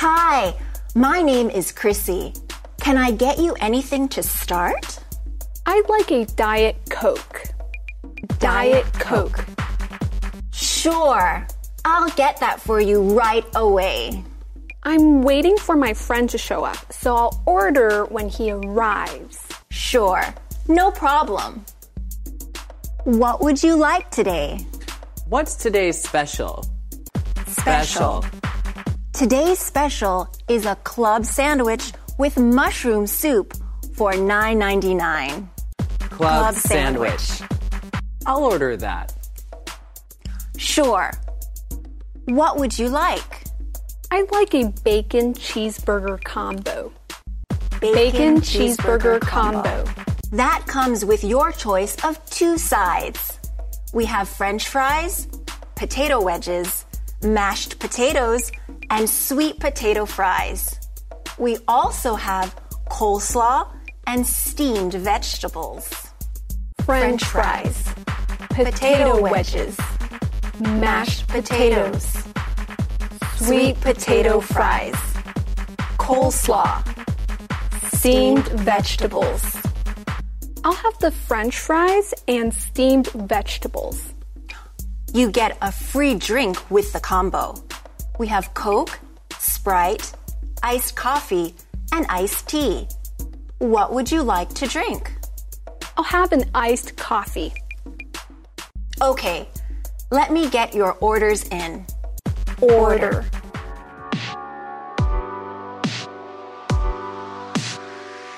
Hi, my name is Chrissy. Can I get you anything to start? I'd like a Diet Coke. Diet Coke. Sure. I'll get that for you right away. I'm waiting for my friend to show up, so I'll order when he arrives. Sure. No problem. What would you like today? What's today's special? Special. Today's special is a club sandwich with mushroom soup for $9.99. Club, Club sandwich. sandwich. I'll order that. Sure. What would you like? I'd like a bacon cheeseburger combo. Bacon cheeseburger combo. That comes with your choice of two sides. We have french fries, potato wedges, mashed potatoes, and sweet potato fries. We also have coleslaw and steamed vegetables. French fries. Potato wedges. Mashed potatoes. Sweet potato fries. Coleslaw. Steamed vegetables. I'll have the french fries and steamed vegetables. You get a free drink with the combo. We have Coke, Sprite, iced coffee, and iced tea. What would you like to drink? I'll have an iced coffee. Okay, let me get your orders in. Order.